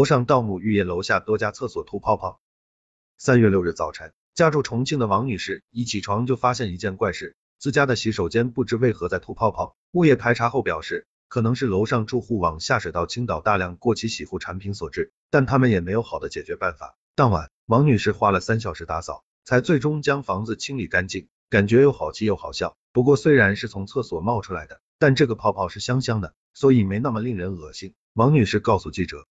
楼上盗墓寓意楼下多家厕所吐泡泡。三月六日早晨家住重庆的王女士一起床就发现一件怪事自家的洗手间不知为何在吐泡泡物业排查后表示可能是楼上住户往下水道倾倒大量过期洗护产品所致但他们也没有好的解决办法。当晚王女士花了三小时打扫才最终将房子清理干净感觉又好气又好笑。不过虽然是从厕所冒出来的但这个泡泡是香香的所以没那么令人恶心。王女士告诉记者